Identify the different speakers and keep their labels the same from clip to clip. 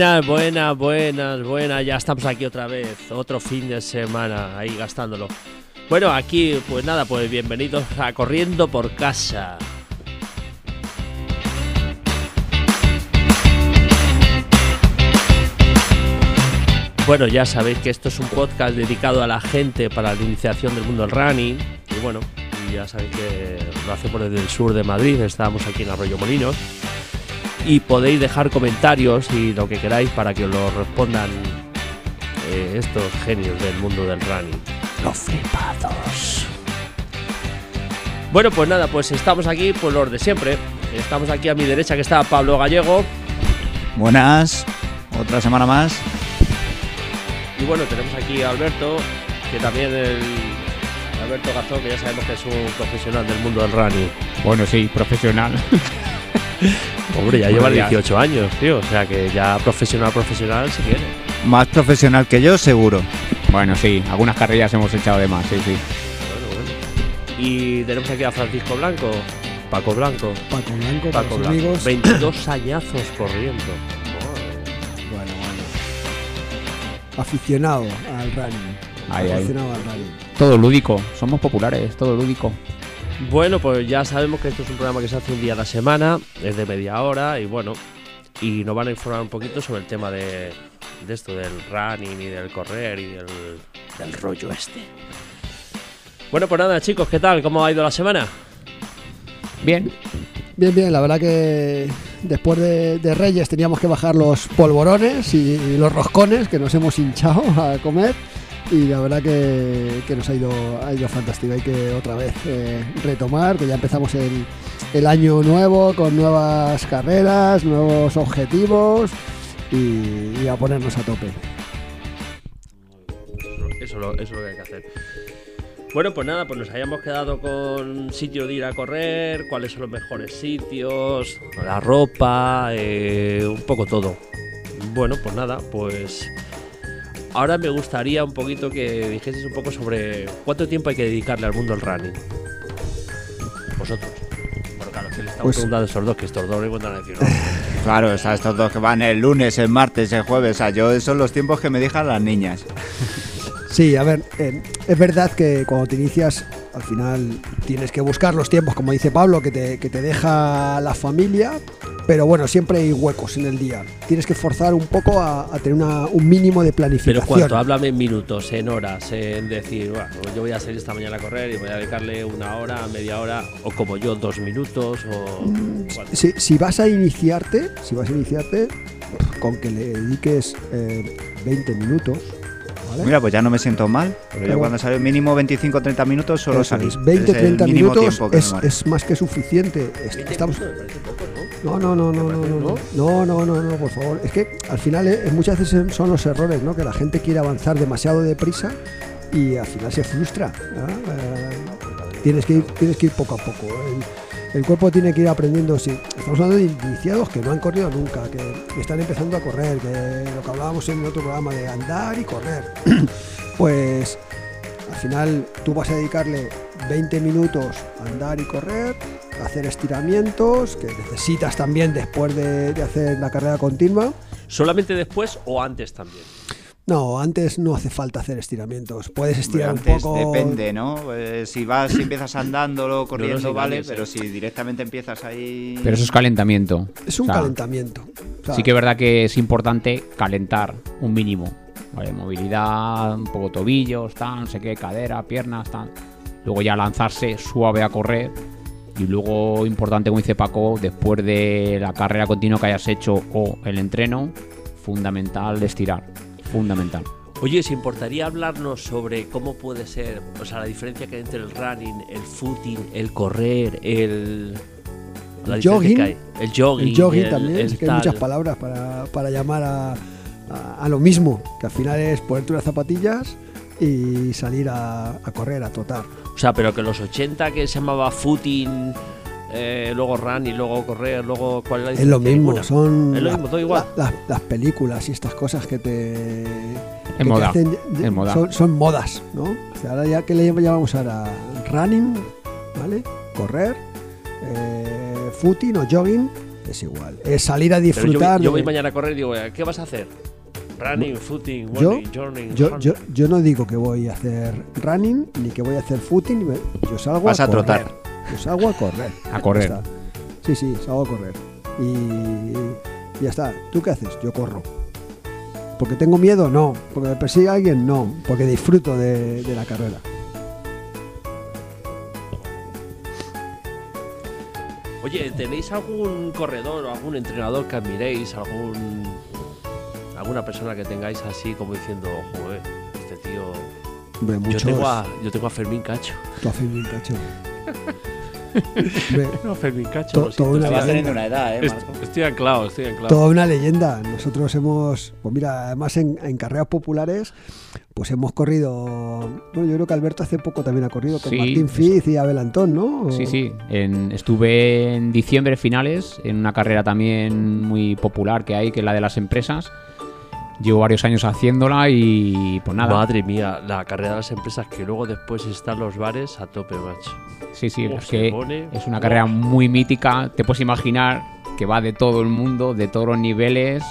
Speaker 1: Buenas, buenas, buenas, buenas. Ya estamos aquí otra vez. Otro fin de semana ahí gastándolo. Bueno, aquí, pues nada, pues bienvenidos a Corriendo por Casa. Bueno, ya sabéis que esto es un podcast dedicado a la gente para la iniciación del mundo del running. Y bueno, ya sabéis que lo hacemos desde el sur de Madrid. Estábamos aquí en Arroyo Molinos y podéis dejar comentarios y lo que queráis para que os lo respondan eh, estos genios del mundo del running. Los flipados. Bueno, pues nada, pues estamos aquí, pues los de siempre. Estamos aquí a mi derecha que está Pablo Gallego.
Speaker 2: Buenas, otra semana más.
Speaker 1: Y bueno, tenemos aquí a Alberto, que también el Alberto Garzón, que ya sabemos que es un profesional del mundo del running.
Speaker 3: Bueno, sí, profesional.
Speaker 1: Hombre, ya lleva
Speaker 3: ya.
Speaker 1: 18 años, tío. O sea que ya profesional, profesional, si quiere.
Speaker 2: Más profesional que yo, seguro.
Speaker 3: bueno, sí, algunas carreras hemos echado de más, sí, sí.
Speaker 1: Bueno, bueno. Y tenemos aquí a Francisco Blanco, Paco Blanco.
Speaker 4: Paco Blanco,
Speaker 1: Paco Blanco.
Speaker 4: amigos.
Speaker 1: 22 añazos corriendo.
Speaker 4: Bueno, bueno. Aficionado al running.
Speaker 3: Ahí, ahí.
Speaker 4: Aficionado al running.
Speaker 3: Todo lúdico, somos populares, todo lúdico.
Speaker 1: Bueno, pues ya sabemos que esto es un programa que se hace un día a la semana, es de media hora y bueno, y nos van a informar un poquito sobre el tema de, esto, del running y del correr y del, rollo este. Bueno, pues nada, chicos, ¿qué tal? ¿Cómo ha ido la semana?
Speaker 3: Bien,
Speaker 4: Bien, bien, la verdad que después de, Reyes teníamos que bajar los polvorones y los roscones que nos hemos hinchado a comer. Y la verdad que, que nos ha ido, ha ido fantástico. Hay que otra vez eh, retomar, que ya empezamos el, el año nuevo con nuevas carreras, nuevos objetivos y, a ponernos a tope.
Speaker 1: Eso es lo que hay que hacer. Bueno, pues nada, pues nos habíamos quedado con sitio de ir a correr, cuáles son los mejores sitios, la ropa, eh, un poco todo. Bueno, pues nada, pues ahora me gustaría un poquito que dijeseis un poco sobre cuánto tiempo hay que dedicarle al mundo del running. Vosotros. Bueno, claro, que le estamos
Speaker 4: Pues-
Speaker 1: preguntando a estos dos, que estos dos cuentan a decir, no.
Speaker 2: Claro, o sea, estos dos que van el lunes, el martes, el jueves. O sea, yo esos son los tiempos que me dejan las niñas.
Speaker 4: Sí, a ver, eh, es verdad que cuando te inicias, al final tienes que buscar los tiempos, como dice Pablo, que te, que te deja la familia, pero bueno, siempre hay huecos en el día. Tienes que forzar un poco a, a tener una- un mínimo de
Speaker 1: Pero
Speaker 4: planificación.
Speaker 1: cuánto, háblame en minutos, en horas, en decir, bueno, yo voy a salir esta mañana a correr y voy a dedicarle una hora, media hora, o como yo, dos minutos, o... ¿cuánto?
Speaker 4: Si, si vas a iniciarte, si vas a iniciarte, con que le dediques eh, 20 minutos, ¿vale?
Speaker 2: Mira, pues ya no me siento mal. Pero yo
Speaker 4: Pero-
Speaker 2: cuando salgo mínimo 25-30 minutos solo
Speaker 4: Eso
Speaker 2: salir.
Speaker 4: es, 20,
Speaker 2: Es el
Speaker 4: 30
Speaker 2: mínimo
Speaker 4: minutos es, más que suficiente. Es-
Speaker 1: 20
Speaker 4: Estamos,
Speaker 1: minutos ¿no?
Speaker 4: No, no, no, no, no, no, no, no, no, no, por favor. Es que al final eh, muchas veces son los errores, ¿no? Que la gente quiere avanzar demasiado deprisa y al final se frustra. ¿no? Eh, tienes que ir, tienes que ir poco a poco. El, el cuerpo tiene que ir aprendiendo. Sí, estamos hablando de iniciados que no han corrido nunca, que, están empezando a correr, que lo que hablábamos en otro programa de andar y correr. pues al final tú vas a dedicarle 20 minutos a andar y correr, a hacer estiramientos, que necesitas también después de, de hacer la carrera continua.
Speaker 1: ¿Solamente después o antes también?
Speaker 4: No, antes no hace falta hacer estiramientos. Puedes estirar un
Speaker 2: antes
Speaker 4: poco.
Speaker 2: depende, ¿no? Eh, si vas, si empiezas andándolo, corriendo, vale, pero si directamente empiezas ahí.
Speaker 3: pero eso es calentamiento.
Speaker 4: Es un
Speaker 3: O sea,
Speaker 4: calentamiento. O sea,
Speaker 3: Sí que es verdad que es importante calentar un mínimo. ¿vale? Movilidad, un poco tobillos, tal, no sé qué, cadera, piernas, tal. Luego ya lanzarse suave a correr. Y luego, importante, como dice Paco, después de la carrera continua que hayas hecho o el entreno, fundamental estirar. Fundamental.
Speaker 1: Oye, ¿se importaría hablarnos sobre cómo puede ser, o sea, la diferencia que hay entre el running, el footing, el correr, el... la
Speaker 4: jogging.
Speaker 1: que hay? El jogging.
Speaker 4: el jogging
Speaker 1: el-
Speaker 4: también,
Speaker 1: el
Speaker 4: es que hay muchas palabras para, para llamar a, a- a lo mismo, que al final es ponerte unas zapatillas y salir a, a correr, a trotar.
Speaker 1: O sea, pero que los 80 que se llamaba footing, eh, luego run y luego correr, luego cuál es la
Speaker 4: Es lo
Speaker 1: diferencia?
Speaker 4: mismo,
Speaker 1: Ninguna.
Speaker 4: son
Speaker 1: Es lo
Speaker 4: la-
Speaker 1: mismo, todo igual.
Speaker 4: la- la- las películas y estas cosas que te... que
Speaker 3: moda,
Speaker 4: hacen-
Speaker 3: moda.
Speaker 4: Son, son modas, ¿no? O sea, ahora ya que le llamamos ahora running, ¿vale? Correr, eh, footing o jogging, es igual. Es salir a
Speaker 1: Pero yo,
Speaker 4: disfrutar.
Speaker 1: yo voy mañana a correr y digo, "Eh, ¿qué vas a hacer? Running, footing,
Speaker 4: yo,
Speaker 1: running, journey,
Speaker 4: yo,
Speaker 1: running".
Speaker 4: yo, yo no digo que voy a hacer running, ni que voy a hacer footing, yo salgo
Speaker 2: Vas
Speaker 4: a,
Speaker 2: a
Speaker 4: correr.
Speaker 2: trotar.
Speaker 4: Yo salgo a correr.
Speaker 3: A correr.
Speaker 4: Sí, sí, salgo a correr. Y ya está. ¿Tú qué haces? Yo corro. ¿Porque tengo miedo? No. ¿Porque me persigue alguien? No. Porque disfruto de, de la carrera.
Speaker 1: Oye, ¿tenéis algún corredor o algún entrenador que admiréis? ¿Algún alguna persona que tengáis así como diciendo, joder, este tío...
Speaker 4: Hombre, muchos.
Speaker 1: Yo tengo, a, yo tengo a Fermín Cacho.
Speaker 4: Tú a Fermín Cacho.
Speaker 1: No, Fermín Cacho.
Speaker 4: To- toda una
Speaker 1: estoy-
Speaker 2: Vas
Speaker 4: leyenda.
Speaker 2: teniendo una edad, ¿eh, Marco?
Speaker 1: Estoy anclado, estoy anclado.
Speaker 4: toda una leyenda. Nosotros hemos, pues mira, además en, en carreras populares, pues hemos corrido. Bueno, yo creo que Alberto hace poco también ha corrido con
Speaker 3: Sí,
Speaker 4: Martín. Fiz y Abel Antón, ¿no?
Speaker 3: Sí, sí. En- estuve en diciembre finales en una carrera también muy popular que hay, que es la de las empresas. Llevo varios años haciéndola y pues nada.
Speaker 1: Madre mía, la carrera de las empresas que luego después están los bares a tope, macho.
Speaker 3: Sí, sí,
Speaker 1: ¿Cómo
Speaker 3: es que
Speaker 1: pone?
Speaker 3: es una carrera muy mítica. Te puedes imaginar que va de todo el mundo, de todos los niveles.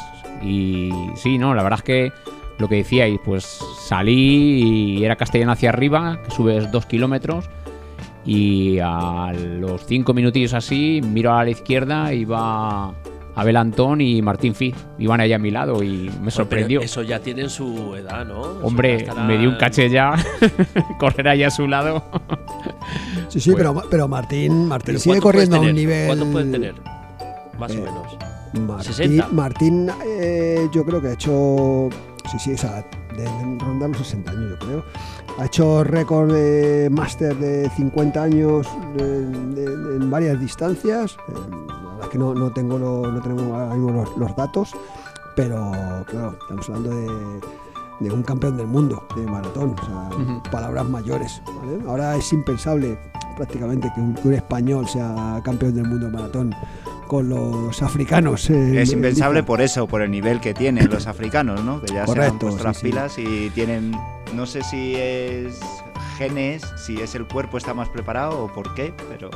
Speaker 3: Y sí, no, la verdad es que lo que decíais, pues salí y era Castellón hacia arriba, que subes dos kilómetros. Y a los cinco minutillos así, miro a la izquierda y va Abel Antón y Martín Fiz. Iban allá a mi lado y me sorprendió.
Speaker 1: Pero eso ya tienen su edad, ¿no?
Speaker 3: Hombre, me dio un caché ya, correr allá a su lado.
Speaker 4: Sí, sí,
Speaker 3: Bueno.
Speaker 4: pero, pero Martín, Martín
Speaker 1: Pero
Speaker 4: sigue
Speaker 1: ¿cuánto puedes
Speaker 4: corriendo a un nivel.
Speaker 1: ¿Cuánto pueden tener? Más
Speaker 4: Eh,
Speaker 1: o menos.
Speaker 4: Martín,
Speaker 1: 60.
Speaker 4: Martín eh, yo creo que ha hecho. Sí, sí, esa, de, de rondar los 60 años, yo creo. Ha hecho récord de máster de 50 años en varias distancias. Eh, la verdad es que no, no tengo lo- no tenemos ahora mismo los, los datos, pero claro, estamos hablando de, de un campeón del mundo de maratón. O sea, palabras mayores. ¿vale? Ahora es impensable prácticamente que un, que un español sea campeón del mundo de maratón con los africanos. eh,
Speaker 2: Es
Speaker 4: en
Speaker 2: impensable por eso, por el nivel que tienen los africanos, ¿no? Que ya se han
Speaker 4: Correcto,
Speaker 2: puesto
Speaker 4: sí,
Speaker 2: las
Speaker 4: sí.
Speaker 2: pilas y tienen, no sé si es genes, si es el cuerpo está más preparado o por qué, pero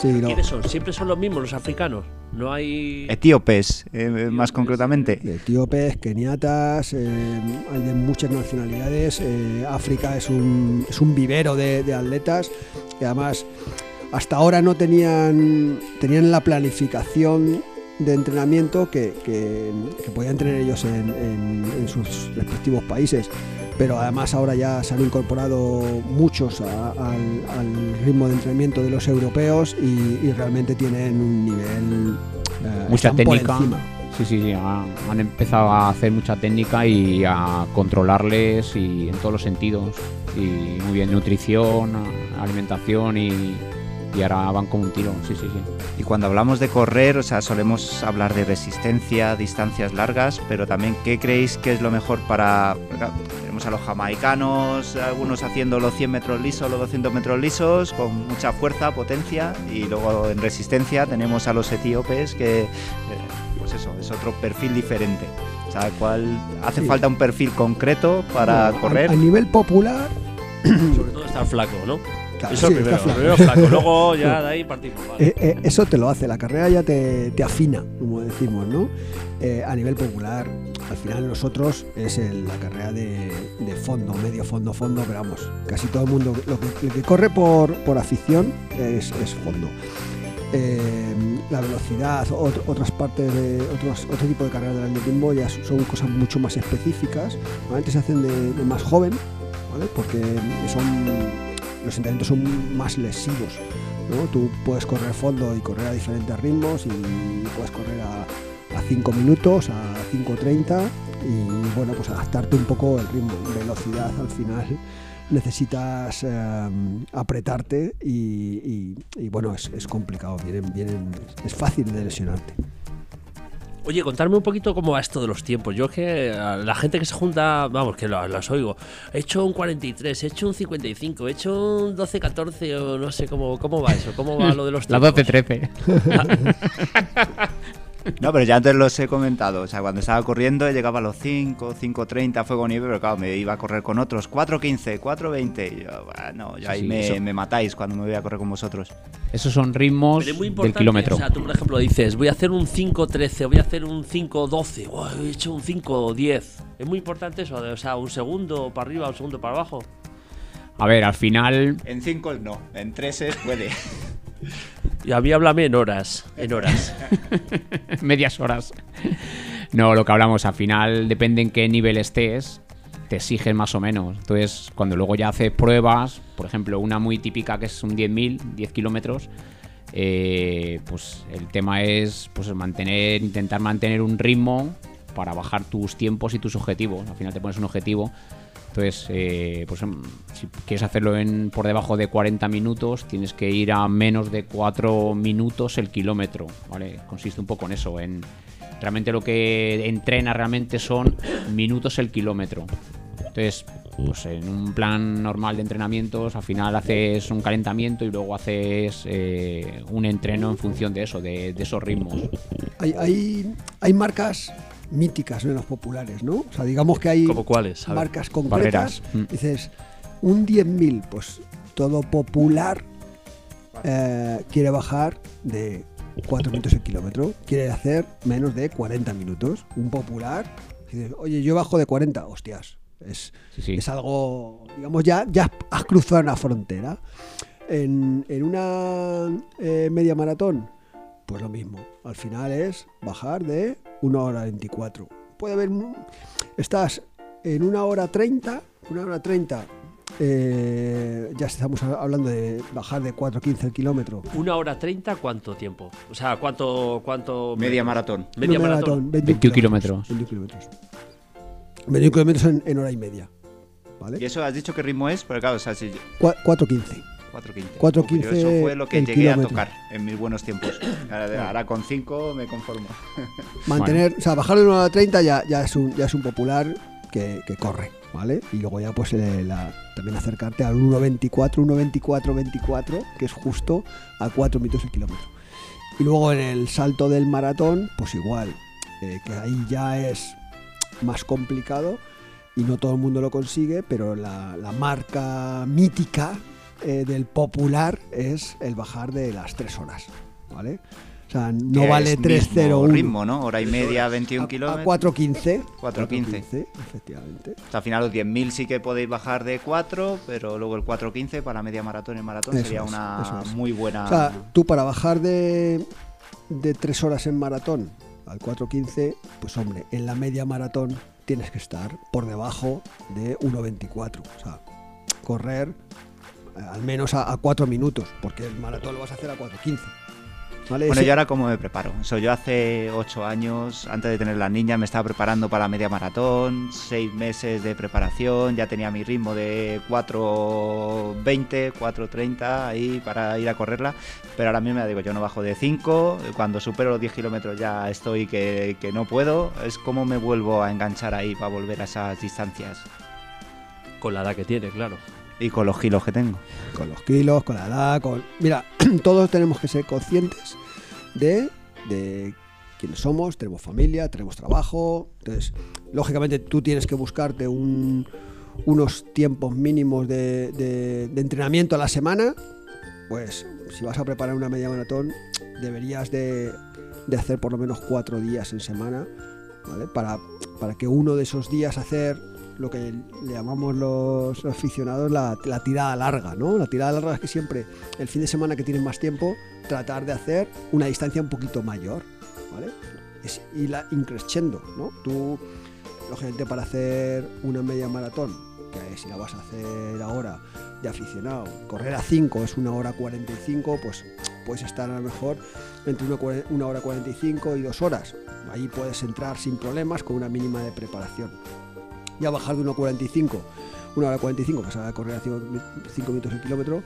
Speaker 4: Sí, no.
Speaker 1: ¿Quiénes son? Siempre son los mismos los africanos. No hay.
Speaker 2: etíopes, eh, más concretamente.
Speaker 4: De etíopes, keniatas, eh, hay de muchas nacionalidades. eh, África es un, es un vivero de, de atletas y además hasta ahora no tenían, tenían la planificación de entrenamiento que, que- que podían tener ellos en, en- en sus respectivos países. Pero además ahora ya se han incorporado muchos a- al, al ritmo de entrenamiento de los europeos y, y realmente tienen un nivel... eh,
Speaker 3: Mucha técnica. Sí, sí, sí. ha- Han empezado a hacer mucha técnica y a controlarles y en todos los sentidos. Y muy bien, nutrición, alimentación y, y ahora van como un tiro. Sí, sí, sí.
Speaker 2: Y cuando hablamos de correr, o sea, solemos hablar de resistencia, distancias largas, pero también, ¿qué creéis que es lo mejor para... Tenemos a los jamaicanos, algunos haciendo los 100 metros lisos, los 200 metros lisos, con mucha fuerza, potencia, y luego en resistencia tenemos a los etíopes, que, eh, pues eso, es otro perfil diferente. O sea, ¿cuál hace
Speaker 4: Sí.
Speaker 2: falta un perfil concreto para
Speaker 4: Bueno, a-
Speaker 2: correr?
Speaker 4: A, nivel popular,
Speaker 1: Sobre todo estar flaco, ¿no?
Speaker 4: Claro,
Speaker 1: Eso
Speaker 4: sí,
Speaker 1: primero.
Speaker 4: está.
Speaker 1: Primero flaco, luego ya de ahí partimos. vale.
Speaker 4: Eh, eh, eso te lo hace, la carrera ya te, te afina, como decimos, ¿no? Eh, a nivel popular, al final nosotros es el- la carrera de, de fondo, medio fondo, fondo, pero vamos, casi todo el mundo, lo que, corre por, por afición es, es fondo. La velocidad, ot- otras partes de otros, otro tipo de carreras del atletismo ya son cosas mucho más específicas. Normalmente se hacen de, de más joven, ¿vale? porque son, los entrenamientos son más lesivos. ¿no? Tú puedes correr fondo y correr a diferentes ritmos y puedes correr a, 5 minutos, a 5.30 y bueno, pues adaptarte un poco el ritmo. Velocidad al final necesitas eh, apretarte y, bueno, es, es complicado, vienen, vienen, es fácil de lesionarte.
Speaker 1: Oye, contarme un poquito cómo va esto de los tiempos. Yo es que la gente que se junta, vamos, que lo- las oigo. He hecho un 43, he hecho un 55, he hecho un 12-14 o no sé cómo, cómo va eso, cómo va lo de los
Speaker 3: La
Speaker 1: tiempos.
Speaker 3: 12-13.
Speaker 2: No, pero ya antes los he comentado. O sea, cuando estaba corriendo llegaba a los 5, 5.30 fuego nieve, pero claro, me iba a correr con otros 4.15, 4.20. Y yo, bueno, yo
Speaker 3: Sí,
Speaker 2: ahí
Speaker 3: sí,
Speaker 2: me, matáis cuando me voy a correr con vosotros.
Speaker 3: Esos son ritmos
Speaker 1: Pero es muy
Speaker 3: del
Speaker 1: importante.
Speaker 3: kilómetro.
Speaker 1: O sea, tú, por ejemplo, dices, voy a hacer un 5.13, voy a hacer un 5.12, oh, he hecho un 5.10. Es muy importante eso, o sea, un segundo para arriba, un segundo para abajo.
Speaker 3: A ver, al final,
Speaker 2: En 5 no, en 3 puede.
Speaker 1: Y a mí háblame en horas, en horas.
Speaker 3: medias horas. No, lo que hablamos, al final depende en qué nivel estés, te exigen más o menos. Entonces, cuando luego ya haces pruebas, por ejemplo, una muy típica que es un 10.000, 10 kilómetros, eh, pues el tema es pues mantener, intentar mantener un ritmo para bajar tus tiempos y tus objetivos. Al final te pones un objetivo. Entonces, eh, pues em, si quieres hacerlo en, por debajo de 40 minutos, tienes que ir a menos de 4 minutos el kilómetro, ¿vale? Consiste un poco en eso, en realmente lo que entrena realmente son minutos el kilómetro. Entonces, pues en un plan normal de entrenamientos, al final haces un calentamiento y luego haces eh, un entreno en función de eso, de, de esos ritmos.
Speaker 4: Hay, hay, hay marcas míticas, menos populares, ¿no? O sea, digamos que hay marcas concretas.
Speaker 3: Mm.
Speaker 4: Dices, un 10.000, pues todo popular eh, quiere bajar de 4 minutos el kilómetro, quiere hacer menos de 40 minutos. Un popular, dices, oye, yo bajo de 40, hostias, es,
Speaker 3: Sí, sí.
Speaker 4: es algo, digamos, ya, ya has cruzado una frontera. En, en una eh, media maratón, pues lo mismo. Al final es bajar de 1 hora 24. Puede haber. Estás en una hora 30, una hora 30. eh, ya estamos hablando de bajar de 4.15 el kilómetro.
Speaker 1: ¿Una hora treinta cuánto tiempo? O sea, ¿cuánto...? cuánto
Speaker 2: Media maratón.
Speaker 1: Media
Speaker 4: Una
Speaker 1: maratón.
Speaker 3: 21 kilómetros.
Speaker 4: 21 kilómetros. 21 kilómetros en, en hora y media.
Speaker 2: ¿Y
Speaker 4: ¿Vale?
Speaker 2: eso has dicho qué ritmo es? Porque claro, o sea, si yo-
Speaker 4: Cua- 4.15.
Speaker 2: 4.15.
Speaker 4: 4.15
Speaker 2: Yo Eso fue lo que
Speaker 4: el
Speaker 2: llegué a
Speaker 4: kilómetro.
Speaker 2: tocar en mis buenos tiempos. Ahora, ahora con 5 me conformo.
Speaker 4: Mantener, o sea, bajar de 1 hora 30 ya, ya, es un, ya es un popular que, que corre, ¿vale? Y luego ya pues eh, la- también acercarte al 1.24, 1.24, 24, que es justo a 4 minutos el kilómetro. Y luego en el salto del maratón, pues igual, eh, que ahí ya es más complicado y no todo el mundo lo consigue, pero la, la marca mítica eh, del popular es el bajar de las 3 horas, ¿vale? O sea, no vale
Speaker 2: es mismo
Speaker 4: 3.01.
Speaker 2: ritmo, ¿no? Hora y media, 21
Speaker 4: A-
Speaker 2: kilómetros.
Speaker 4: A 4.15.
Speaker 2: 4.15.
Speaker 4: efectivamente.
Speaker 2: O sea, al final los 10.000 sí que podéis bajar de 4, pero luego el 4.15 para media maratón y maratón
Speaker 4: Eso
Speaker 2: sería
Speaker 4: es,
Speaker 2: una
Speaker 4: es.
Speaker 2: muy buena...
Speaker 4: O sea, tú para bajar de, de 3 horas en maratón al 4.15, pues hombre, en la media maratón tienes que estar por debajo de 1.24. O sea, correr al menos a, 4 minutos, porque el maratón lo vas a hacer a 4.15. ¿Vale?
Speaker 2: Bueno, yo ahora cómo me preparo. Eso, yo hace 8 años, antes de tener la niña, me estaba preparando para la media maratón, 6 meses de preparación, ya tenía mi ritmo de 4.20, 4.30 ahí para ir a correrla, pero ahora mismo ya digo, yo no bajo de 5, cuando supero los 10 kilómetros ya estoy que, que no puedo, es como me vuelvo a enganchar ahí para volver a esas distancias
Speaker 1: Con la edad que tiene, claro.
Speaker 2: Y con los kilos que tengo.
Speaker 4: con los kilos, con la edad, con... Mira, todos tenemos que ser conscientes de, de quiénes somos, tenemos familia, tenemos trabajo, entonces, lógicamente tú tienes que buscarte un- unos tiempos mínimos de, de- de entrenamiento a la semana, pues si vas a preparar una media maratón, deberías de, de hacer por lo menos cuatro días en semana, ¿vale? Para, para que uno de esos días hacer lo que le llamamos los aficionados la, la tirada larga, ¿no? La tirada larga es que siempre, el fin de semana que tienes más tiempo, tratar de hacer una distancia un poquito mayor, ¿vale? Es irla increciendo, ¿no? Tú, lógicamente, para hacer una media maratón, que si la vas a hacer ahora de aficionado, correr a 5 es una hora 45, pues puedes estar a lo mejor entre una hora 45 y dos horas. Ahí puedes entrar sin problemas con una mínima de preparación. Ya bajar de 1.45, una hora 45, que se va a correr a 5 minutos el kilómetro,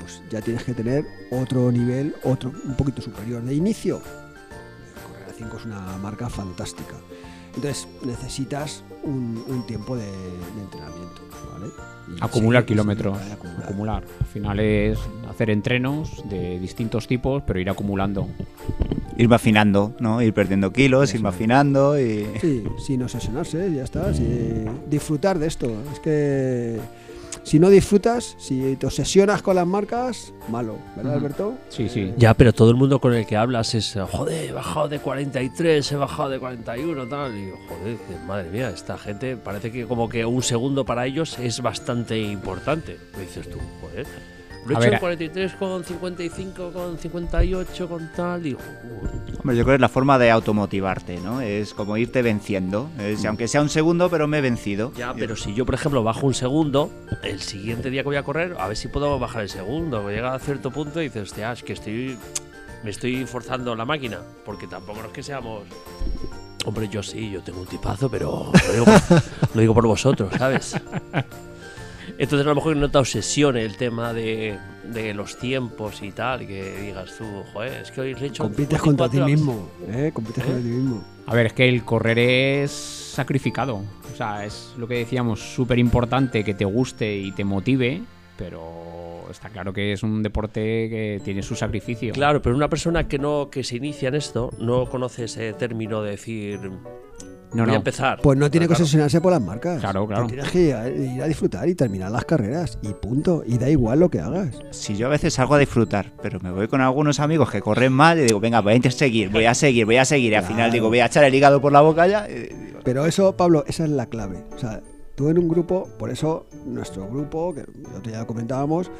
Speaker 4: pues ya tienes que tener otro nivel, otro un poquito superior. De inicio, correr a 5 es una marca fantástica. Entonces necesitas un, un tiempo de, de entrenamiento. ¿vale? Y
Speaker 3: Acumular
Speaker 4: sí,
Speaker 3: kilómetros.
Speaker 4: sí, acumular.
Speaker 3: Acumular. Al final es hacer entrenos de distintos tipos, pero ir acumulando.
Speaker 2: ir afinando, ¿no? Ir perdiendo kilos, ir afinando y...
Speaker 4: Sí, sin obsesionarse, ya está. sí. disfrutar de esto. Es que si no disfrutas, si te obsesionas con las marcas, malo, ¿verdad. Alberto?
Speaker 3: Sí, sí.
Speaker 1: Ya, pero todo el mundo con el que hablas es, joder, he bajado de 43, he bajado de 41, tal. Y joder, madre mía, esta gente parece que como que un segundo para ellos es bastante importante. Me dices tú, joder. Lo he hecho
Speaker 3: ver,
Speaker 1: en 43 con 55, con 58, con tal. Y.
Speaker 2: Hombre, yo creo que es la forma de automotivarte, ¿no? Es como irte venciendo. Es, aunque sea un segundo, pero me he vencido.
Speaker 1: Ya, pero si yo, por ejemplo, bajo un segundo, el siguiente día que voy a correr, a ver si puedo bajar el segundo. Llega a cierto punto y dices, hostia, es que estoy. Me estoy forzando la máquina. Porque tampoco es que seamos. Hombre, yo sí, yo tengo un tipazo, pero lo digo por, lo digo por vosotros, ¿sabes? Entonces, a lo mejor no te obsesione el tema de, de los tiempos y tal, y que digas tú, joder, es que hoy he hecho.
Speaker 4: Compites contra ti
Speaker 1: 54,
Speaker 4: mismo, ¿eh? Compites contra ti mismo.
Speaker 3: A ver, es que el correr es sacrificado. O sea, es lo que decíamos, súper importante que te guste y te motive, pero está claro que es un deporte que tiene su sacrificio.
Speaker 1: Claro, pero una persona que no que se inicia en esto no conoce ese término de decir
Speaker 3: No,
Speaker 1: voy
Speaker 3: no.
Speaker 1: a empezar.
Speaker 4: Pues no tiene que
Speaker 1: Claro.
Speaker 4: obsesionarse por las marcas.
Speaker 3: Claro, claro.
Speaker 4: Tú Tienes que ir a, ir a disfrutar y terminar las carreras. Y punto. Y da igual lo que hagas.
Speaker 2: Si yo a veces salgo a disfrutar, pero me voy con algunos amigos que corren mal y digo, venga, voy a seguir, voy a seguir, voy a seguir. Y al final digo, voy a echar el hígado por la boca ya.
Speaker 4: Pero eso, Pablo, esa es la clave. O sea, tú en un grupo, por eso nuestro grupo, que lo comentábamos,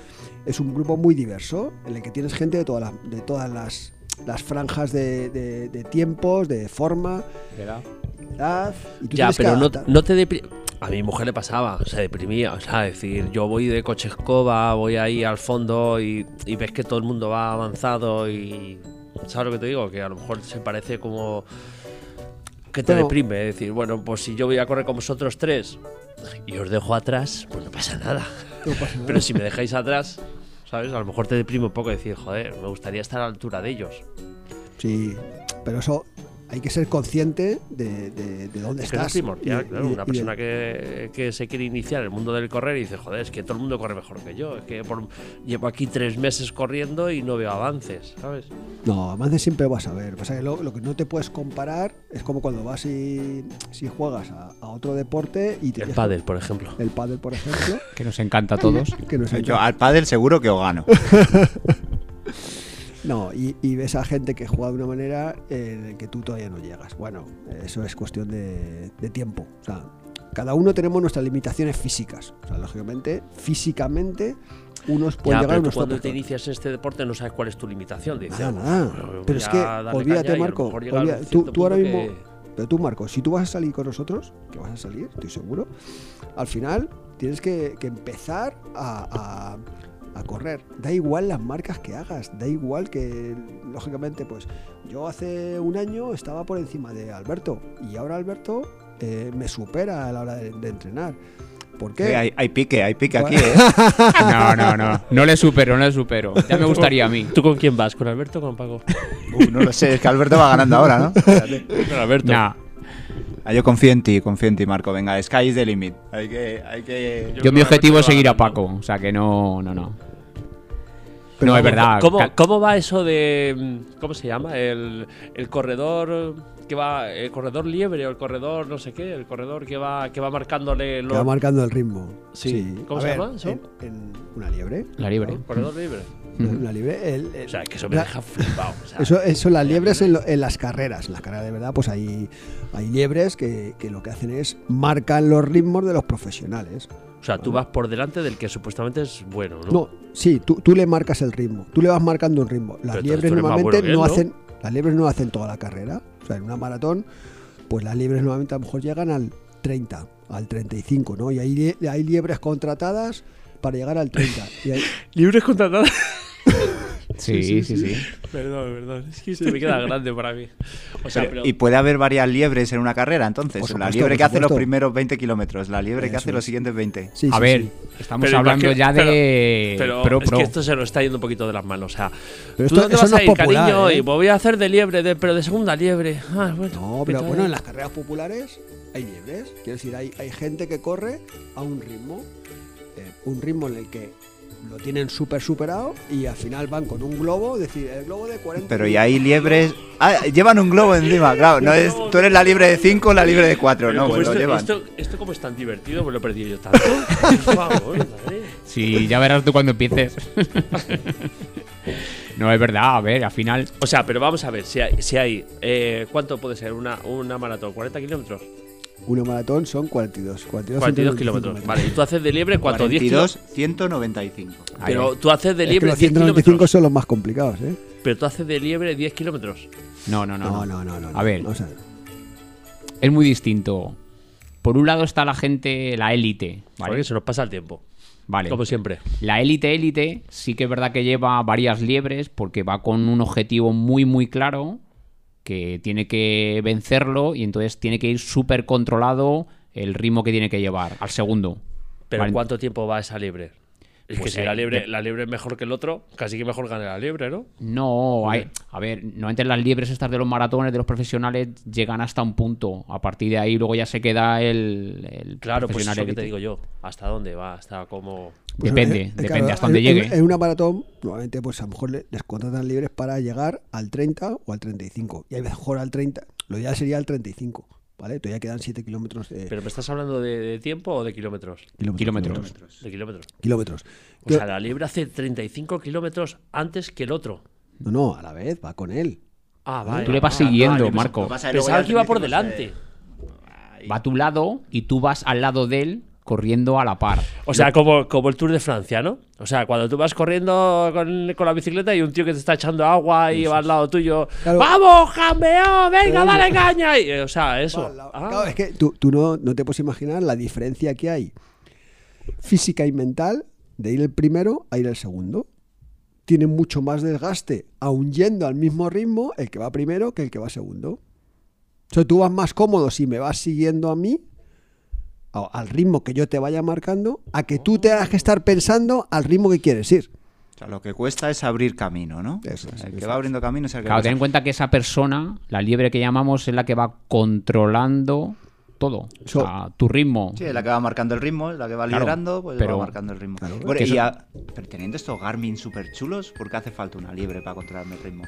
Speaker 4: es un grupo muy diverso, en el que tienes gente de todas las, de todas las, las franjas de, de- de tiempos, de forma, edad. Y tú
Speaker 1: Ya, pero no, no te A mi mujer le pasaba, se deprimía. O sea, decir, yo voy de coche escoba, voy ahí al fondo y, y ves que todo el mundo va avanzado y. ¿Sabes lo que te digo? Que a lo mejor se parece como. que te
Speaker 4: Bueno.
Speaker 1: deprime. Es decir, bueno, pues si yo voy a correr con vosotros tres y os dejo atrás, pues no pasa nada.
Speaker 4: No pasa nada.
Speaker 1: Pero si me dejáis atrás, ¿sabes? A lo mejor te deprime un poco decir, joder, me gustaría estar a la altura de ellos.
Speaker 4: Sí, pero eso hay que ser consciente de, de- de dónde
Speaker 1: Es
Speaker 4: estás.
Speaker 1: es primordial,
Speaker 4: y de-
Speaker 1: claro.
Speaker 4: y de-
Speaker 1: Una
Speaker 4: y
Speaker 1: persona que, que se quiere iniciar en el mundo del correr y dice, joder, es que todo el mundo corre mejor que yo. Es que por- llevo aquí tres meses corriendo y no veo avances, ¿sabes?
Speaker 4: No, avances siempre vas a ver. Pasa que lo, lo que no te puedes comparar es como cuando vas y si juegas a, a otro deporte y te
Speaker 1: El
Speaker 4: dejas-
Speaker 1: pádel, por ejemplo.
Speaker 4: el pádel, por ejemplo,
Speaker 3: Que nos encanta a todos.
Speaker 4: que no sé
Speaker 2: yo al pádel seguro que os gano.
Speaker 4: No, y, y ves a gente que juega de una manera en la que tú todavía no llegas. Bueno, eso es cuestión de, de tiempo. O sea, cada uno tenemos nuestras limitaciones físicas. O sea, lógicamente, físicamente, unos pueden
Speaker 1: Ya,
Speaker 4: llegar a unos
Speaker 1: cuando te inicias este deporte no sabes cuál es tu limitación. Dices,
Speaker 4: Nada,
Speaker 1: "Uf,
Speaker 4: nada.
Speaker 1: voy
Speaker 4: Pero es que, olvídate,
Speaker 1: caña", y a lo
Speaker 4: Marco, olvida- tú- tú ahora mismo-
Speaker 1: que-
Speaker 4: Pero tú, Marco, si tú vas a salir con nosotros, que vas a salir, estoy seguro, al final tienes que, que empezar a, a- a correr. Da igual las marcas que hagas, da igual que, lógicamente, pues yo hace un año estaba por encima de Alberto y ahora Alberto eh, me supera a la hora de, de entrenar. ¿Por qué?
Speaker 2: Sí, hay, hay pique, hay pique aquí. ¿eh?
Speaker 3: No, no, no. No le supero, no le supero. Ya me gustaría a mí.
Speaker 1: ¿Tú con quién vas? ¿Con Alberto o con Paco?
Speaker 2: Uh, no lo sé, es que Alberto va ganando ahora, ¿no?
Speaker 1: Con Alberto.
Speaker 3: Nah,
Speaker 2: Ah, yo confío en ti, confío en ti, Marco. Venga, sky is the limit. Hay que, hay que...
Speaker 1: Yo
Speaker 3: yo mi
Speaker 1: que
Speaker 3: objetivo es seguir a. Paco. O sea que no, no, no.
Speaker 4: Pero
Speaker 3: no, es verdad.
Speaker 1: ¿Cómo, cómo va eso de. mm, ¿Cómo se llama? El, el corredor que va. El corredor liebre o el corredor no sé qué. El corredor que va, que va marcándole
Speaker 4: Que
Speaker 1: los.
Speaker 4: va marcando el ritmo.
Speaker 1: Sí. ¿Cómo
Speaker 4: A
Speaker 1: se
Speaker 4: ver,
Speaker 1: llama eso?
Speaker 4: En, en una liebre.
Speaker 3: La libre.
Speaker 1: Corredor libre.
Speaker 4: Una liebre. el- el-
Speaker 1: O sea, que eso me
Speaker 4: la-
Speaker 1: deja flipado. o sea,
Speaker 4: Eso, eso las liebres en, lo- en las carreras. En las carreras de verdad, pues hay, hay liebres que, que lo que hacen es marcan los ritmos de los profesionales.
Speaker 1: o sea, tú vas por delante del que supuestamente es bueno, ¿no?
Speaker 4: No, sí, tú, tú le marcas el ritmo. Tú le vas marcando un ritmo. Las
Speaker 1: Pero
Speaker 4: liebres normalmente
Speaker 1: bueno que él,
Speaker 4: no
Speaker 1: ¿no?
Speaker 4: hacen. Las liebres no hacen toda la carrera. O sea, en una maratón, pues las liebres normalmente a lo mejor llegan al 30, al 35, ¿no? Y hay, hay liebres contratadas para llegar al 30. Y hay-
Speaker 1: Libres contratados.
Speaker 3: Sí, sí, sí.
Speaker 1: perdón, perdón. Es que esto me queda grande para mí. O sea, pero.
Speaker 2: Y puede haber varias liebres en una carrera, entonces. La liebre que hace los primeros 20 kilómetros, la liebre que
Speaker 4: Eso
Speaker 2: hace los
Speaker 4: es.
Speaker 2: siguientes 20.
Speaker 4: sí,
Speaker 3: A
Speaker 4: sí,
Speaker 3: ver,
Speaker 4: sí.
Speaker 3: estamos
Speaker 1: Pero
Speaker 3: hablando ya de
Speaker 1: Pero
Speaker 3: pro
Speaker 1: es
Speaker 3: pro.
Speaker 1: que esto se nos está yendo un poquito de las manos. O sea,
Speaker 4: Pero
Speaker 1: ¿tú
Speaker 4: esto-
Speaker 1: dónde vas
Speaker 4: no
Speaker 1: a
Speaker 4: es
Speaker 1: ir,
Speaker 4: popular,
Speaker 1: cariño?
Speaker 4: ¿eh?
Speaker 1: Y voy a hacer de liebre, de, pero de segunda liebre. Ah, bueno,
Speaker 4: No, pero bueno, en las carreras populares hay liebres. Quiero decir, hay, hay gente que corre a un ritmo. eh, un ritmo en el que lo tienen súper superado y al final van con un globo, es decir, el globo de 40
Speaker 2: Pero y hay liebres. Ah, llevan un globo encima, claro. No es, tú eres la libre de 5 la libre de 4,
Speaker 1: Pero
Speaker 2: no, pues lo
Speaker 1: esto,
Speaker 2: llevan.
Speaker 1: esto, esto como es tan divertido, me lo he perdido yo tanto. Por favor.
Speaker 3: Sí, ya verás tú cuando empieces. no, es verdad, a ver, al final.
Speaker 1: O sea, pero vamos a ver, si hay, si hay eh, ¿cuánto puede ser una, una maratón? ¿40 kilómetros?
Speaker 4: Una maratón son 42. 42,
Speaker 1: 42
Speaker 4: 195
Speaker 1: kilómetros.
Speaker 4: metros.
Speaker 1: Vale, y tú haces de liebre cuánto? 10
Speaker 2: 42,
Speaker 1: kilómetros.
Speaker 2: 195.
Speaker 1: Pero tú haces de
Speaker 4: Es que
Speaker 1: liebre
Speaker 4: los
Speaker 1: 10
Speaker 4: 195
Speaker 1: kilómetros.
Speaker 4: son los más complicados, ¿eh?
Speaker 1: Pero tú haces de liebre 10 kilómetros.
Speaker 3: No, no, no.
Speaker 4: No,
Speaker 3: no.
Speaker 4: no, no. no,
Speaker 3: A ver.
Speaker 4: O sea,
Speaker 3: Es muy distinto. Por un lado está la gente, la élite, ¿vale?
Speaker 1: Porque se nos pasa el tiempo.
Speaker 3: Vale.
Speaker 1: Como siempre.
Speaker 3: La élite élite sí que es verdad que lleva varias liebres porque va con un objetivo muy muy claro que tiene que vencerlo y entonces tiene que ir súper controlado el ritmo que tiene que llevar al segundo.
Speaker 1: Pero. ¿cuánto tiempo va esa liebre? Es
Speaker 3: Pues,
Speaker 1: que si
Speaker 3: eh,
Speaker 1: la liebre,
Speaker 3: de-
Speaker 1: la liebre es mejor que el otro, casi que mejor gane la liebre, ¿no?
Speaker 3: No, hay, a ver, normalmente las liebres estas de los maratones, de los profesionales, llegan hasta un punto. A partir de ahí luego ya se queda el, el
Speaker 1: Claro, pues eso que te digo yo. ¿Hasta dónde va? ¿Hasta cómo...?
Speaker 4: pues,
Speaker 3: Depende,
Speaker 4: eh,
Speaker 3: depende
Speaker 4: claro,
Speaker 3: hasta donde
Speaker 4: en-
Speaker 3: llegue.
Speaker 4: En, una maratón, normalmente, pues a lo mejor le- les contratan libres para llegar al 30 o al 35. Y a mejor al 30. Lo ideal sería al 35. ¿Vale? Todavía quedan 7 kilómetros de.
Speaker 1: ¿Pero me estás hablando de, de tiempo o de kilómetros?
Speaker 3: Kilómetros.
Speaker 1: De kilómetros.
Speaker 4: kilómetros.
Speaker 1: O sea, la liebre hace 35 kilómetros antes que el otro.
Speaker 4: No, no, a la vez, va con él.
Speaker 1: Ah, vale.
Speaker 3: Tú le vas
Speaker 1: Ah,
Speaker 3: siguiendo, Marco.
Speaker 2: Pasa es luego
Speaker 1: Pensaba que iba por delante.
Speaker 3: Va a tu lado y tú vas al lado de él corriendo a la par.
Speaker 1: O sea, como, como el Tour de Francia, ¿no? O sea, cuando tú vas corriendo con, con la bicicleta y un tío que te está echando agua y va al lado tuyo.
Speaker 4: Claro.
Speaker 1: ¡Vamos, campeón! ¡Venga, dale caña! Y, o sea, eso. Ah.
Speaker 4: Claro, es que tú, tú no, no te puedes imaginar la diferencia que hay física y mental de ir el primero a ir el segundo. Tiene mucho más desgaste, aun yendo al mismo ritmo, el que va primero que el que va segundo. O sea, tú vas más cómodo si me vas siguiendo a mí, al ritmo que yo te vaya marcando, a que tú tengas que estar pensando al ritmo que quieres ir.
Speaker 2: O sea, lo que cuesta es abrir camino, ¿no?
Speaker 4: Eso
Speaker 2: el que
Speaker 4: eso
Speaker 2: va abriendo camino es el que
Speaker 3: Claro, ten en cuenta que esa persona, la liebre que llamamos, es la que va controlando todo. O
Speaker 4: So-
Speaker 3: sea, tu ritmo.
Speaker 2: Sí, es la que va marcando el ritmo, es la que va
Speaker 3: Claro,
Speaker 2: liderando, pues
Speaker 3: pero-
Speaker 2: va marcando el ritmo.
Speaker 4: Claro.
Speaker 2: Bueno, y
Speaker 3: eso-
Speaker 2: a- pero teniendo estos Garmin super chulos, ¿por qué hace falta una liebre para controlarme el ritmo?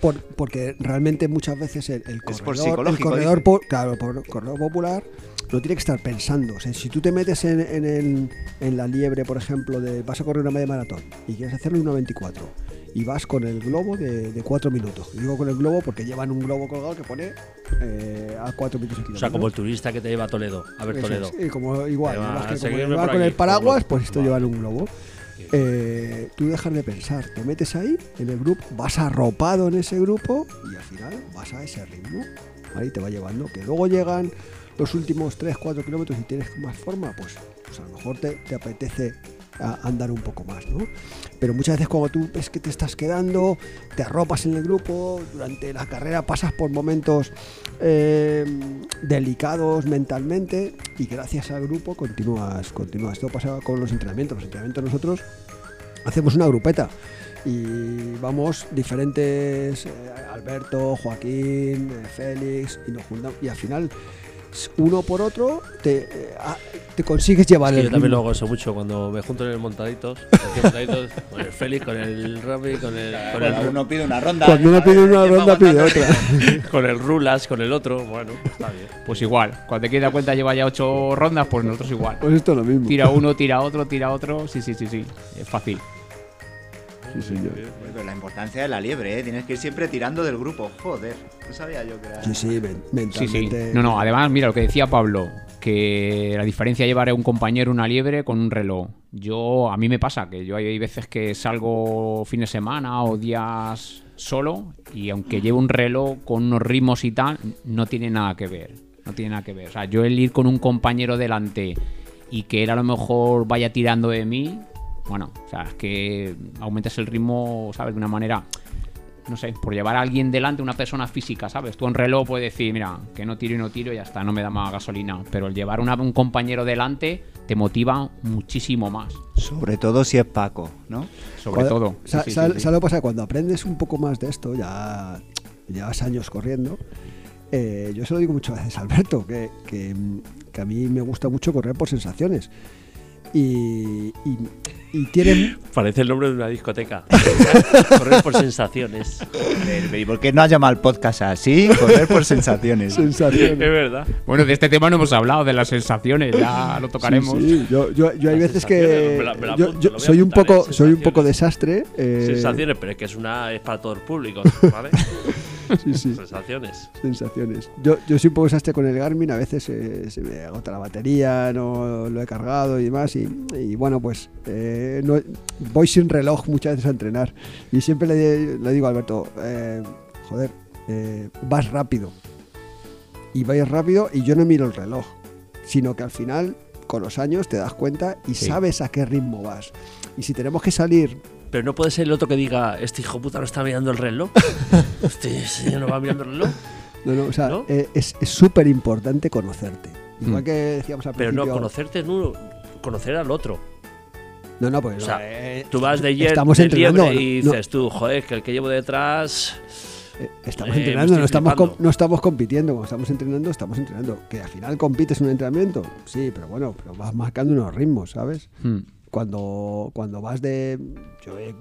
Speaker 4: Por- porque realmente muchas veces el, el
Speaker 2: Es por
Speaker 4: corredor, el
Speaker 2: psicológico,
Speaker 4: corredor
Speaker 2: dice.
Speaker 4: po- claro, por corredor popular no tiene que estar pensando. O sea, si tú te metes en, en el- en la liebre, por ejemplo, de vas a correr una media maratón y quieres hacerlo en una 24 y vas con el globo de, de 4 minutos. Digo con el globo porque llevan un globo colgado que pone eh, a 4 minutos el
Speaker 1: O
Speaker 4: kilómetro.
Speaker 1: sea, como el turista que te lleva a Toledo. A ver
Speaker 4: Eso
Speaker 1: Toledo.
Speaker 4: es, y como igual,
Speaker 1: va
Speaker 4: que como con
Speaker 1: aquí,
Speaker 4: el paraguas, pues esto
Speaker 1: Vale.
Speaker 4: llevan un globo. Eh, tú dejas de pensar, te metes ahí en el grupo, vas arropado en ese grupo y al final vas a ese ritmo. ¿vale? Y te va llevando. Que luego llegan los últimos 3-4 kilómetros y tienes más forma, pues, pues a lo mejor te, te apetece andar un poco más, ¿no? Pero muchas veces cuando tú ves que te estás quedando, te arropas en el grupo, durante la carrera pasas por momentos eh, delicados mentalmente y gracias al grupo continúas, continúas. Esto pasa con los entrenamientos. Los entrenamientos nosotros hacemos una grupeta y vamos diferentes, eh, Alberto, Joaquín, eh, Félix, y nos juntamos y al final uno por otro te, eh, ah, te consigues llevar
Speaker 1: Es que
Speaker 4: el
Speaker 1: yo también lo hago eso mucho cuando me junto en el montaditos. aquí en montaditos con el Félix, con el Rami, con el, con el,
Speaker 2: uno pide una ronda.
Speaker 4: Cuando uno pide una ronda pide otra.
Speaker 1: con el Rulas, con el otro. Bueno, está bien.
Speaker 3: Pues igual. Cuando te quieres dar cuenta lleva ya ocho rondas, pues nosotros igual.
Speaker 4: Pues esto es lo mismo.
Speaker 3: Tira uno, tira otro, tira otro. Sí, sí, sí, sí. Es fácil.
Speaker 4: Sí, señor.
Speaker 2: Pero la importancia de la liebre, ¿eh? Tienes que ir siempre tirando del grupo. Joder, no sabía yo que era...
Speaker 4: Sí, sí, men-
Speaker 3: Sí, sí.
Speaker 4: mentalmente.
Speaker 3: No, no, además, mira lo que decía Pablo, que la diferencia llevar a un compañero una liebre con un reloj. Yo, a mí me pasa que yo hay veces que salgo fin de semana o días solo y aunque llevo un reloj con unos ritmos y tal, no tiene nada que ver. No tiene nada que ver. O sea, yo el ir con un compañero delante y que él a lo mejor vaya tirando de mí, bueno, o sea, es que aumentas el ritmo, ¿sabes? De una manera no sé, por llevar a alguien delante, una persona física, ¿sabes? Tú en reloj puedes decir, mira, que no tiro y no tiro y ya está, no me da más gasolina. Pero el llevar una- un compañero delante te motiva muchísimo más,
Speaker 2: Sobre todo si es Paco, ¿no?
Speaker 3: sobre
Speaker 4: Cuando-
Speaker 3: todo. Sí, sí,
Speaker 4: sa-
Speaker 3: sí, sí.
Speaker 4: ¿sabes lo que pasa? Cuando aprendes un poco más de esto, ya llevas años corriendo. eh, yo se lo digo muchas veces a Alberto, que, que, que a mí me gusta mucho correr por sensaciones. Y, y, y tienen
Speaker 1: Parece el nombre de una discoteca. Correr por sensaciones.
Speaker 2: ¿Y por qué no has llamado al podcast así? Correr por sensaciones.
Speaker 1: Es
Speaker 4: sensaciones.
Speaker 1: verdad.
Speaker 3: Bueno, de este tema no hemos hablado, de las sensaciones, ya lo tocaremos.
Speaker 4: Sí, sí, Yo, yo, yo hay
Speaker 1: Las
Speaker 4: veces que
Speaker 1: me la- me la
Speaker 4: yo,
Speaker 1: apunto, a
Speaker 4: soy un poco
Speaker 1: ¿eh?
Speaker 4: soy un poco desastre. eh,
Speaker 1: Sensaciones, pero es que es una es para todo el público, ¿vale?
Speaker 4: Sí, sí.
Speaker 1: Sensaciones.
Speaker 4: sensaciones. Yo, yo soy un poco desastre con el Garmin, a veces eh, se me agota la batería, no lo he cargado y demás. Y, y bueno, pues eh, no- voy sin reloj muchas veces a entrenar. Y siempre le, le digo a Alberto, eh, joder, vas rápido. Y vais rápido y yo no miro el reloj, sino que al final, con los años, te das cuenta y
Speaker 3: Sí.
Speaker 4: sabes a qué ritmo vas. Y si tenemos que salir
Speaker 1: Pero no puede ser el otro que diga, este hijo puta no está mirando el reloj. Este señor no va mirando el reloj.
Speaker 4: No, no, o sea,
Speaker 1: ¿No?
Speaker 4: eh, es súper importante conocerte. Igual
Speaker 3: Mm.
Speaker 4: que decíamos al
Speaker 1: Pero no,
Speaker 4: principio.
Speaker 1: conocerte, no, conocer al otro.
Speaker 4: No, no, pues
Speaker 1: O sea,
Speaker 4: no, eh,
Speaker 1: Tú vas de,
Speaker 4: estamos-
Speaker 1: hier-
Speaker 4: estamos
Speaker 1: de
Speaker 4: entrenando.
Speaker 1: y
Speaker 4: no,
Speaker 1: dices tú, joder, que el que llevo detrás.
Speaker 4: eh, estamos
Speaker 1: eh,
Speaker 4: entrenando, no estamos, com- no estamos compitiendo. Cuando estamos entrenando, estamos entrenando. Que al final compites en un entrenamiento, sí, pero bueno, pero vas marcando unos ritmos, ¿sabes?
Speaker 3: Hmm.
Speaker 4: Cuando, cuando vas de. Yo he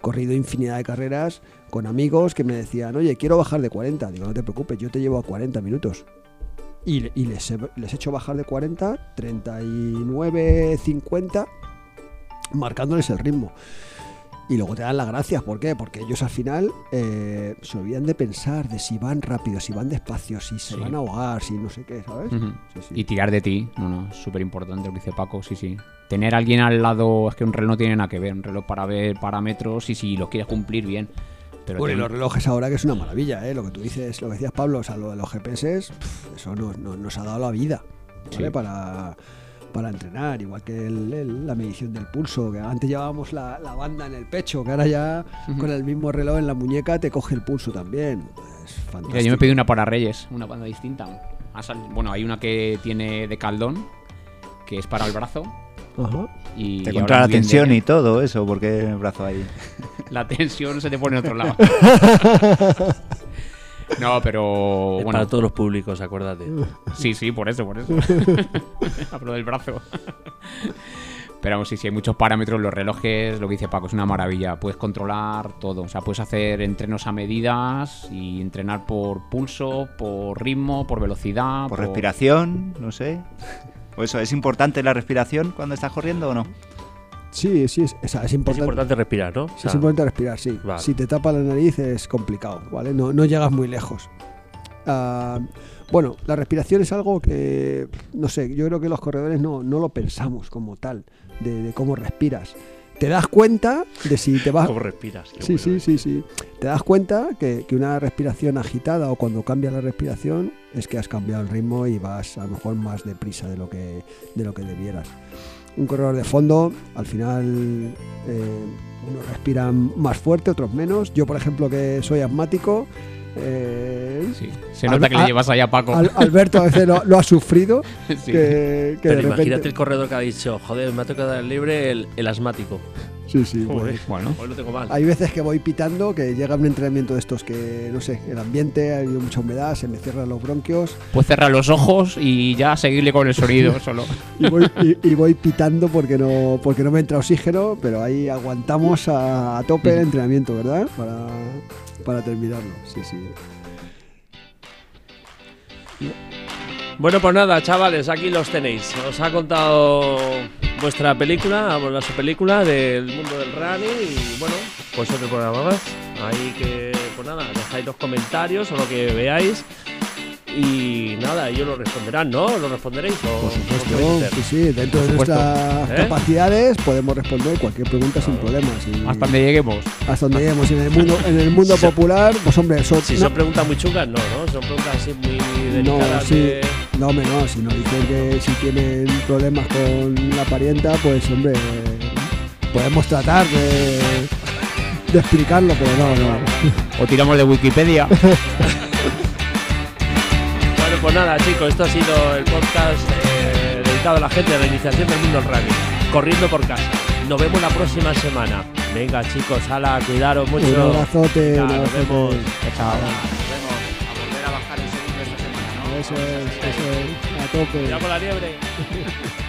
Speaker 4: corrido infinidad de carreras con amigos que me decían, oye, quiero bajar de 40. Digo, no te preocupes, yo te llevo a 40 minutos. Y, y les, he, les he hecho bajar de 40, 39, 50, marcándoles el ritmo. Y luego te dan las gracias, ¿por qué? Porque ellos al final eh, se olvidan de pensar de si van rápido, si van despacio, si se
Speaker 3: Sí.
Speaker 4: van a ahogar, si no sé qué, ¿sabes?
Speaker 3: Ujú.
Speaker 4: Sí, sí.
Speaker 3: Y tirar de ti, no, no, súper importante lo que dice Paco, sí, sí. Tener a alguien al lado, es que un reloj no tiene nada que ver, un reloj para ver parámetros y si los quieres cumplir bien. Pero
Speaker 4: Bueno, y los relojes ahora que es una maravilla, ¿eh? Lo que tú dices, lo que decías Pablo, o sea, lo de los GPS, eso nos, nos- nos ha dado la vida, ¿vale? Para, para entrenar, igual que el- el- la medición del pulso, que antes llevábamos la, la banda en el pecho, que ahora ya con el mismo reloj en la muñeca te coge el pulso también. Es fantástico.
Speaker 3: Mira, yo me pedí una para Reyes, una banda distinta. Bueno, hay una que tiene de caldón, que es para el brazo.
Speaker 4: Ajá.
Speaker 3: Y
Speaker 2: Te controla la
Speaker 3: de-
Speaker 2: tensión y todo eso, porque el brazo ahí.
Speaker 3: La tensión se te pone en otro lado. no, pero
Speaker 1: Es
Speaker 3: bueno.
Speaker 1: para todos los públicos, acuérdate.
Speaker 3: Sí, sí, por eso, por eso. Hablo del brazo. Pero vamos, sí, sí, hay muchos parámetros. Los relojes, lo que dice Paco, es una maravilla. Puedes controlar todo. O sea, puedes hacer entrenos a medidas y entrenar por pulso, por ritmo, por velocidad.
Speaker 2: Por respiración, no sé. O eso, ¿es importante la respiración cuando estás corriendo o no?
Speaker 4: Sí, sí, es, o sea, es
Speaker 1: Es
Speaker 4: importante.
Speaker 1: importante respirar, ¿no? O sea,
Speaker 4: Es importante respirar, sí.
Speaker 1: Vale.
Speaker 4: Si te tapa la nariz es complicado, ¿vale? No, no llegas muy lejos. Ah, bueno, la respiración es algo que, no sé, yo creo que los corredores no, no lo pensamos como tal, de, de cómo respiras. Te das cuenta de si te vas...
Speaker 1: ¿Cómo respiras?
Speaker 4: Sí,
Speaker 1: bueno
Speaker 4: sí,
Speaker 1: es.
Speaker 4: sí, sí. Te das cuenta que, que una respiración agitada o cuando cambia la respiración es que has cambiado el ritmo y vas a lo mejor más deprisa de lo que, de lo que debieras. Un corredor de fondo, al final, eh, unos respiran más fuerte, otros menos. Yo, por ejemplo, que soy asmático, eh,
Speaker 3: Sí. Se nota
Speaker 4: Al-
Speaker 3: que le
Speaker 4: a-
Speaker 3: llevas allá a Paco.
Speaker 4: Al- Alberto a veces lo, lo ha sufrido.
Speaker 3: Sí.
Speaker 4: Que, que
Speaker 1: Pero
Speaker 4: de
Speaker 1: imagínate
Speaker 4: repente-
Speaker 1: el corredor que ha dicho, joder, me ha tocado dar libre el, el asmático.
Speaker 4: Sí, sí,
Speaker 1: Joder,
Speaker 4: bueno.
Speaker 3: Bueno,
Speaker 1: hoy lo tengo mal.
Speaker 4: Hay veces que voy pitando, que llega un entrenamiento de estos que, no sé, el ambiente, hay mucha humedad, se me cierran los bronquios
Speaker 3: puedes cerrar los ojos y ya seguirle con el sonido solo.
Speaker 4: y voy, y, y voy pitando porque no, porque no me entra oxígeno, pero ahí aguantamos a, a tope el entrenamiento, ¿verdad? Para, para terminarlo, sí, sí.
Speaker 1: Bueno, pues nada, chavales, aquí los tenéis. Os ha contado vuestra película, habla su película del mundo del running y bueno, pues otro programa más. Ahí que, pues nada, dejáis los comentarios o lo que veáis y nada, ellos lo responderán, ¿no? ¿Lo responderéis o
Speaker 4: Por supuesto, sí, sí, dentro de nuestras
Speaker 1: ¿Eh?
Speaker 4: capacidades podemos responder cualquier pregunta sin problemas. y-
Speaker 3: Hasta donde lleguemos.
Speaker 4: hasta donde lleguemos. Y en el mundo, en el mundo
Speaker 1: son-
Speaker 4: popular, pues hombre, eso
Speaker 1: Si
Speaker 4: no-
Speaker 1: son preguntas muy chungas, no, ¿no? Son preguntas así muy delicadas.
Speaker 4: No, sí.
Speaker 1: de-
Speaker 4: No, hombre, no, si nos dicen que si tienen problemas con la parienta, pues hombre, podemos tratar de, de explicarlo, pero no, no.
Speaker 3: O tiramos de Wikipedia.
Speaker 1: Bueno, pues nada, chicos, esto ha sido el podcast eh, dedicado a la gente de la iniciación del mundo del running. Corriendo por casa. Nos vemos la próxima semana. Venga, chicos, ala, cuidaros mucho.
Speaker 4: Un abrazote,
Speaker 1: Ya,
Speaker 4: un
Speaker 1: nos
Speaker 4: abrazote.
Speaker 1: vemos.
Speaker 3: Chao.
Speaker 1: Nos vemos. A
Speaker 4: Eso es, eso es, a tope.
Speaker 1: Cuidado con la liebre.